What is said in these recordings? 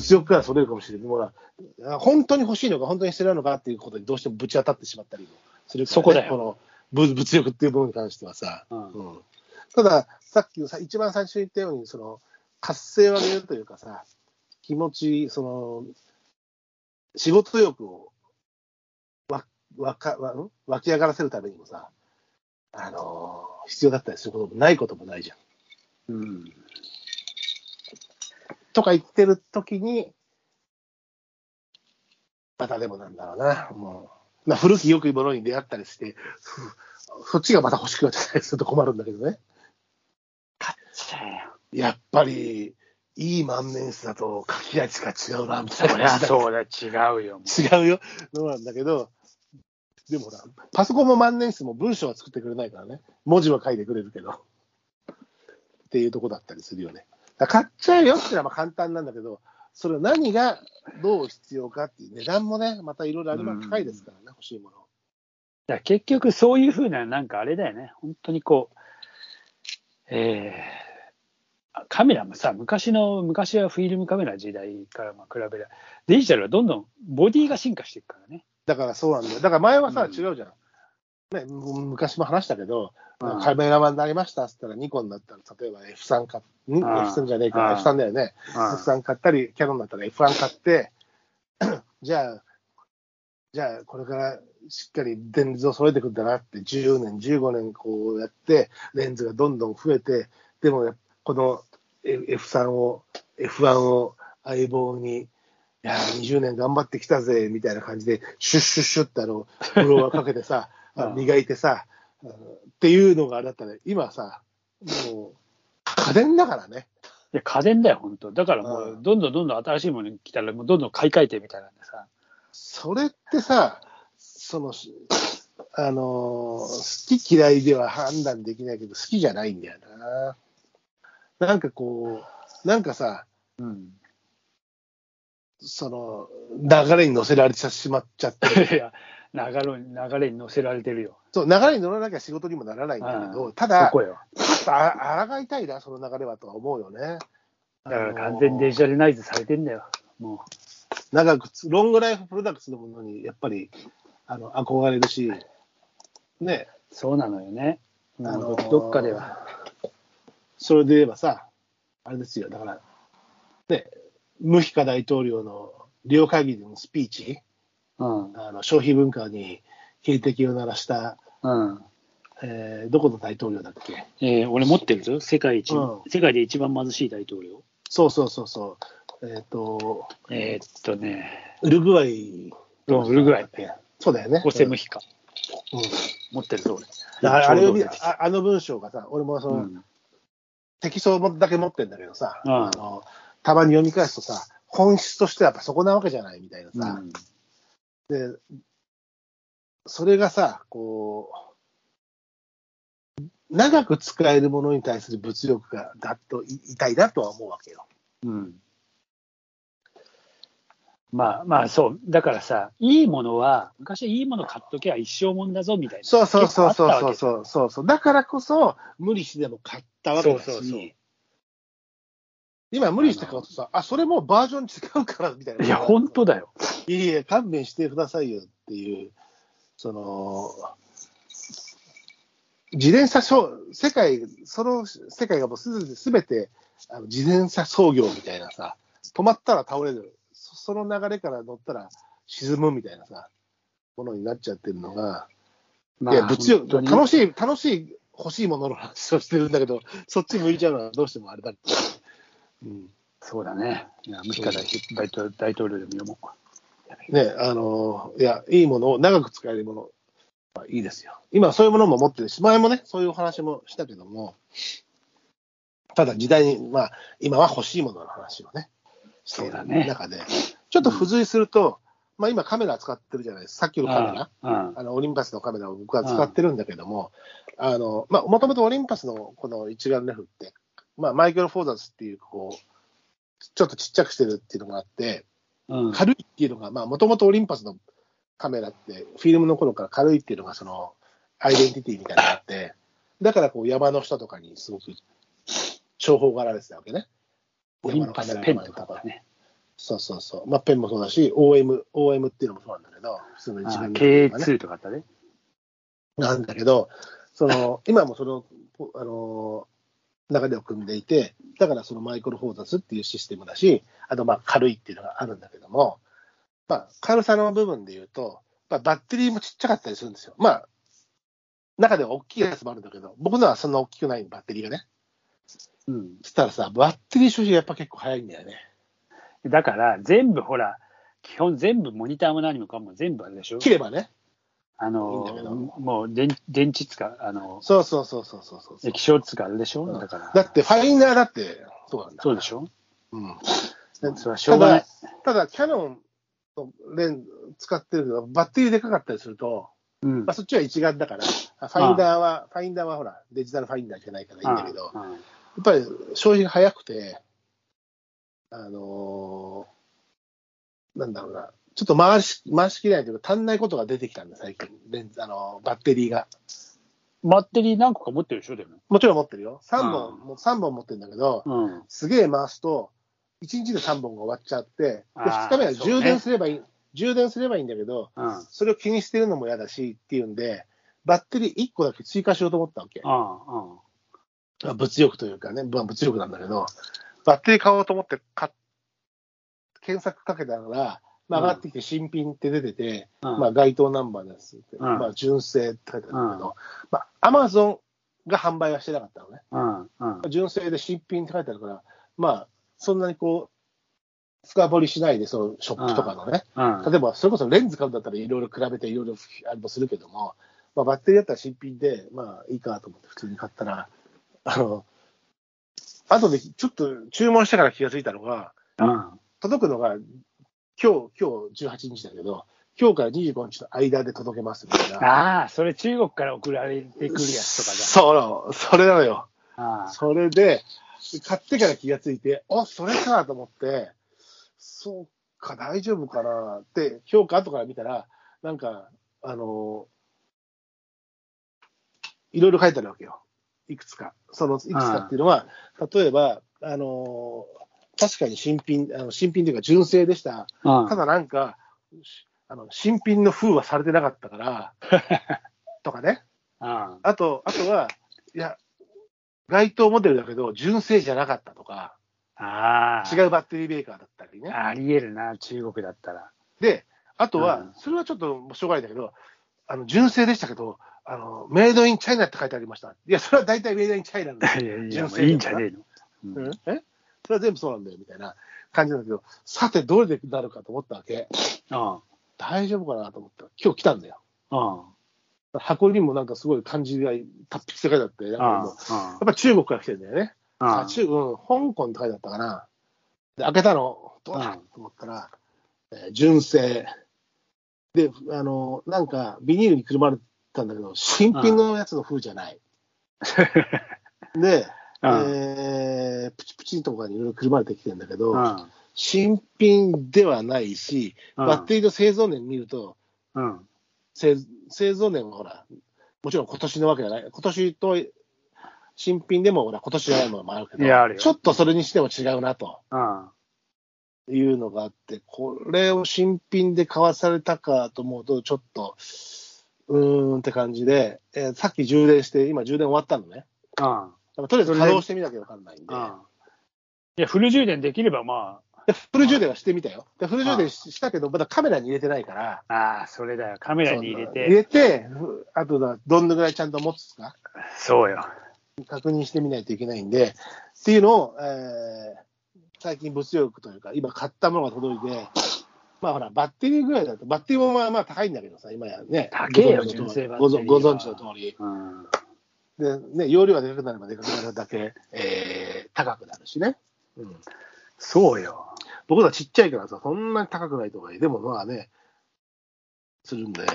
物欲からそれるかもしれない。もうな本当に欲しいのか、本当に捨てるのかっていうことにどうしてもぶち当たってしまったりもするね、そこだよこの物物欲っていうものに関してはさ。うんうんただ、さっきのさ一番最初に言ったように、その活性を上げるというかさ、気持ち、その仕事欲をわわかわん？湧き上がらせるためにもさ、あのー必要だったりすることもないこともないじゃん。うん。とか言ってる時に、またでもなんだろうな、もう、まあ、古き良きものに出会ったりして、ふそっちがまた欲しくなっちゃったりすると困るんだけどね。そうや。やっぱり、いい万年筆だと書き味が違うな、みたいなそりゃそうだ、違うよ。違うよ、のなんだけど、でもほら、パソコンも万年筆も文章は作ってくれないからね、文字は書いてくれるけど、っていうとこだったりするよね。買っちゃうよっていうのはまあ簡単なんだけど、それを何がどう必要かっていう値段もね、またいろいろあります高いですからね、欲しいもの。だ結局そういうふうな、なんかあれだよね。本当にこう、えー、カメラもさ、昔の、昔はフィルムカメラ時代からまあ比べれば、デジタルはどんどんボディが進化していくからね。だからそうなんだよ。だから前はさ、うん違うじゃん。ね、む昔も話したけど、うん。カメラマンになりましたって言ったら、ニコンだったら、例えば F3 買っ、ん。ああ F3 じゃねえか、ああ F3 だよね。F3 買ったり、キャノンだったら F1 買って、じゃあ、じゃあ、これからしっかりレンズを揃えていくんだなって、10年、15年こうやって、レンズがどんどん増えて、でも、この F3 を、F1 を相棒に、いやー、20年頑張ってきたぜ、みたいな感じで、シュッシュッシュッってあの、フロアかけてさ、磨いてさ、あのっていうのがあれだったら、今さ、もう、家電だからね。いや、家電だよ、本当。だからもうう、どんどんどんどん新しいものに来たら、もうどんどん買い替えてみたいなんでさ。それってさ、その、しあのー好き嫌いでは判断できないけど、好きじゃないんだよな。なんかこう、なんかさ、うん。その、流れに乗せられてしまっちゃって、いや、流れに流れに乗せられてるよ。そう、流れに乗らなきゃ仕事にもならないんだけど、うんただ、あ抗いたいな、その流れはとは思うよね。だから完全にデジタルナイズされてんだよ。も長くつ、ロングライフプロダクツのものにやっぱりあの憧れるし、ね、う、そうなのよね。あのどっかでは。それで言えばさ、あれですよ、だから、ね、ムヒカ大統領のリオ会議でのスピーチ、うん。あの消費文化に警笛を鳴らした、うん。えーどこの大統領だっけ？えー俺持ってるぞ。世界一、うん世界で一番貧しい大統領。そうそうそうそう、えっ、と、えーっとね、ウルグアイ、うんウルグアイそうだよね。ホセムヒカ。うん持ってるぞ、俺。だからあれああの文章がさ、俺もその、うんテキだけ持ってんだけどさ、うんあのたまに読み返すとさ、本質としてはやっぱそこなわけじゃないみたいなさ、うんで、それがさ、こう、長く使えるものに対する物欲がだっとい痛いなとは思うわけよ。うんまあまあそう、だからさ、いいものは、昔はいいもの買っとけば一生もんだぞみたいな。そうそうそうそうそうそうそうそう。だからこそ、無理してでも買ったわけだし、そうそうそう今無理して買うとさ、あ、それもうバージョン違うからみたいな。いや、本当だよ。いやいや、勘弁してくださいよっていう、その、自転車商、世界、その世界がもうすべて、あの自転車操業みたいなさ、止まったら倒れる、そその流れから乗ったら沈むみたいなさ、ものになっちゃってるのが、まあいや、物欲、楽しい、楽しい、欲しいものの話をしてるんだけど、そっち向いちゃうのは どうしてもあれだって。うん。そうだね。いや、ムヒカ大大統大統領でも読もう。ね、あの、いや、いいものを長く使えるものはいいですよ。今そういうものも持ってるし、前もね、そういうお話もしたけども、ただ時代に、まあ、今は欲しいものの話をね、している中で、ちょっと付随すると、まあ今カメラ使ってるじゃないですか、さっきのカメラ。うんあの、オリンパスのカメラを僕は使ってるんだけども、あの、まあ、もともとオリンパスのこの一眼レフって、まあ、マイクロフォーザスっていう、こう、ちょっとちっちゃくしてるっていうのがあって、うん。軽いっていうのが、まあ、もともとオリンパスのカメラって、フィルムの頃から軽いっていうのが、その、アイデンティティみたいなのがあって、だからこう山の下とかにすごく重宝がられてたわけね。オリンパスペンとかね。そうそうそう。まあ、ペンもそうだし、OM、OM っていうのもそうなんだけど、普通の一あ番 K2 とかあったね。なんだけど、その、今もその、あの、流れを組んでいて、だからそのマイクロフォーザスっていうシステムだし、あとまあ軽いっていうのがあるんだけども、まあ軽さの部分で言うと、まあ、バッテリーもちっちゃかったりするんですよ。まあ、中では大きいやつもあるんだけど、僕のはそんな大きくないバッテリーがね。うん。そしたらさ、バッテリー消費がやっぱ結構早いんだよね。だから、全部ほら、基本全部モニターも何もかも全部あれでしょ切ればね。あのいいもう電電池つか、あの、そうそうそうそうそうそう。液晶つかあれでしょ？だから。だってファインダーだってそうなんだ。そうでしょ？うん。それはしょうがない。ただ、キャノンのレンズ使ってるけど、バッテリーでかかったりすると、うん。まあ、そっちは一眼だから、あファインダーは、ファインダーはほら、デジタルファインダーじゃないからいいんだけど、やうんうんっぱり消費が早くて、あのーなんだろうな、ちょっと回し回しきれないというか、足んないことが出てきたんだ、最近、レンズあのーバッテリーが。バッテリー何個か持ってるでしょでも。もちろん持ってるよ。3う本、もう3本持ってるんだけど、うん。すげえ回すと、1日で3本が終わっちゃって、であー2日目は充電すればいい、充電すればいいんだけど、うん。それを気にしてるのも嫌だしっていうんで、バッテリー1個だけ追加しようと思ったわけ。うん。うん。まあ物欲というかね、まあ、物欲なんだけど、バッテリー買おうと思って検索かけたら、まあ、うん上がってきて新品って出てて、うんまあ、該当ナンバーですって、うんまあ、純正って書いてあるけど、うんまあ、アマゾンが販売はしてなかったのね。うん。うん。純正で新品って書いてあるから、まあ、そんなにこう、深掘りしないで、そのショップとかのね、うん。例えばそれこそレンズ買うんだったらいろいろ比べていろいろあれもするけども、まあ、バッテリーだったら新品で、まあいいかと思って普通に買ったら、あの、後でちょっと注文してから気がついたのが、うん。届くのが今日、今日18日だけど、今日から25日の間で届けますみたいな。ああ、それ中国から送られてくるやつとかじそう、それなのよ。ゃん。あそれで、買ってから気がついて、あ、それかと思って、そうか、大丈夫かなって、評価後から見たら、なんか、あの、いろいろ書いてあるわけよ。いくつか。そのいくつかっていうのは、例えば、あの、確かに新品、あの新品というか純正でした。あ。うんただなんか、あの新品の封はされてなかったから、とかね。ああと、あとは、いや、該当モデルだけど、純正じゃなかったとか、ああ。違うバッテリーメーカーだったりね。あり得るな、中国だったら。で、あとはうん、それはちょっとしょうがないんだけど、あの、純正でしたけど、あの、メイドインチャイナって書いてありました。いや、それは大体メイドインチャイナなんだよ。いやいや、純正いいんじゃねえの。うんうんえ？それは全部そうなんだよ、みたいな感じなんだけど、さて、どれでなるかと思ったわけ。うん。大丈夫かなと思ったら、今日来たんだよ。うん。箱にもなんかすごい漢字が達筆って書いてあって、なんかもうやっぱ中国から来てるんだよね。あ中うん、香港って書いてあったかな。で、開けたの、どうだうんと思ったら、えー純正。で、あの、なんか、ビニールにくるまれたんだけど、新品のやつの風じゃない。で、えープチプチとかにいろいろくるまれてきてるんだけど、うん。新品ではないし、うんバッテリーの製造年見ると、うん。製製造年はほら、もちろん今年のわけじゃない。今年と、新品でもほら、今年はものもあるけど、ちょっとそれにしても違うなとうん。いうのがあって、これを新品で買わされたかと思うと、ちょっと、うーんって感じで、えーさっき充電して、今充電終わったのね。うん。だからとりあえず稼働してみなきゃわかんないんで、うん。いや、フル充電できればまでフル充電はしてみたよ。でフル充電ししたけど、まだカメラに入れてないから、あ、ああ、それだよ。カメラに入れそう入て。れて、ふあとだ、どんぐらいちゃんと持つか。そうよ。確認してみないといけないんで、っていうのを、えー最近物欲というか、今買ったものが届いて、まあほら、バッテリーぐらいだと、バッテリーもまあまあ高いんだけどさ、今やね。高えよ純正バッテリーはご存ご存知の通り。うん。で、ね、容量がでかくなればでかくなるだけ、えー高くなるしね。うん。そうよ。僕らちっちゃいからさ、そんなに高くないとかでもまあね、するんで。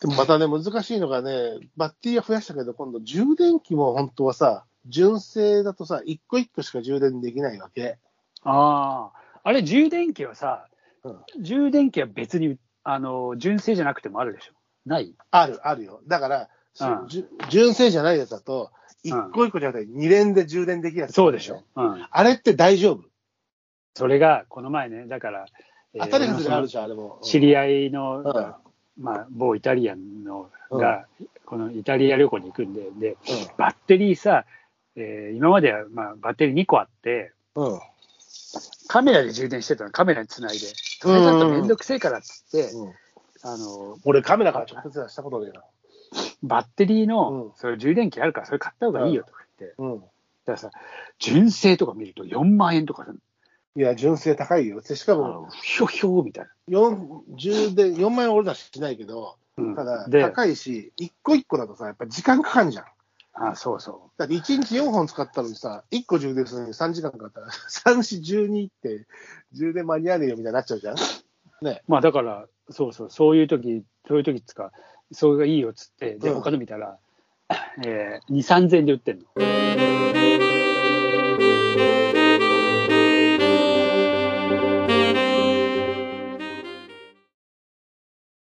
でもまたね、難しいのがね、バッテリーは増やしたけど、今度充電器も本当はさ、純正だとさ、一個一個しか充電できないわけ。ああ。あれ、充電器はさ、うん充電器は別に、あの、純正じゃなくてもあるでしょ。ない？ある、あるよ。だから、純正じゃないやつだと、一個一個じゃなくて二連で充電できるやつ、そうでしょ。うん。あれって大丈夫？それがこの前ね、だから、えー当たり外れあるじゃん、あれも。知り合いの、うんまあ、某イタリアンのうんが、このイタリア旅行に行くんで、で、うんバッテリーさ、えー今までは、まあ、バッテリー2個あって、うん。カメラで充電してたの、カメラにつないで。それだとめんどくせえからっつって、うんあの、俺カメラから直接はしたことねえな。バッテリーうんの、それ充電器あるから、それ買った方がいいよとか言って、うん。だからさ、純正とか見ると4万円とかするいや、純正高いよ。でしかも、のひょひょみたい四充電、4万円俺らしないけど、な。うんただ、で、高いし、一個一個だとさ、やっぱ時間かかんじゃん。あそうそだって1日4本使ったのにさ、1個充電するのに3時間かかったら、3、4、12って充電間に合わねえよみたいになっちゃうじゃん。ね。う。まあだから、そうそう、そういう時そういう時っつうか、それがいいよっつって、で、うん他の見たら、えー、2、3000円で売ってんの。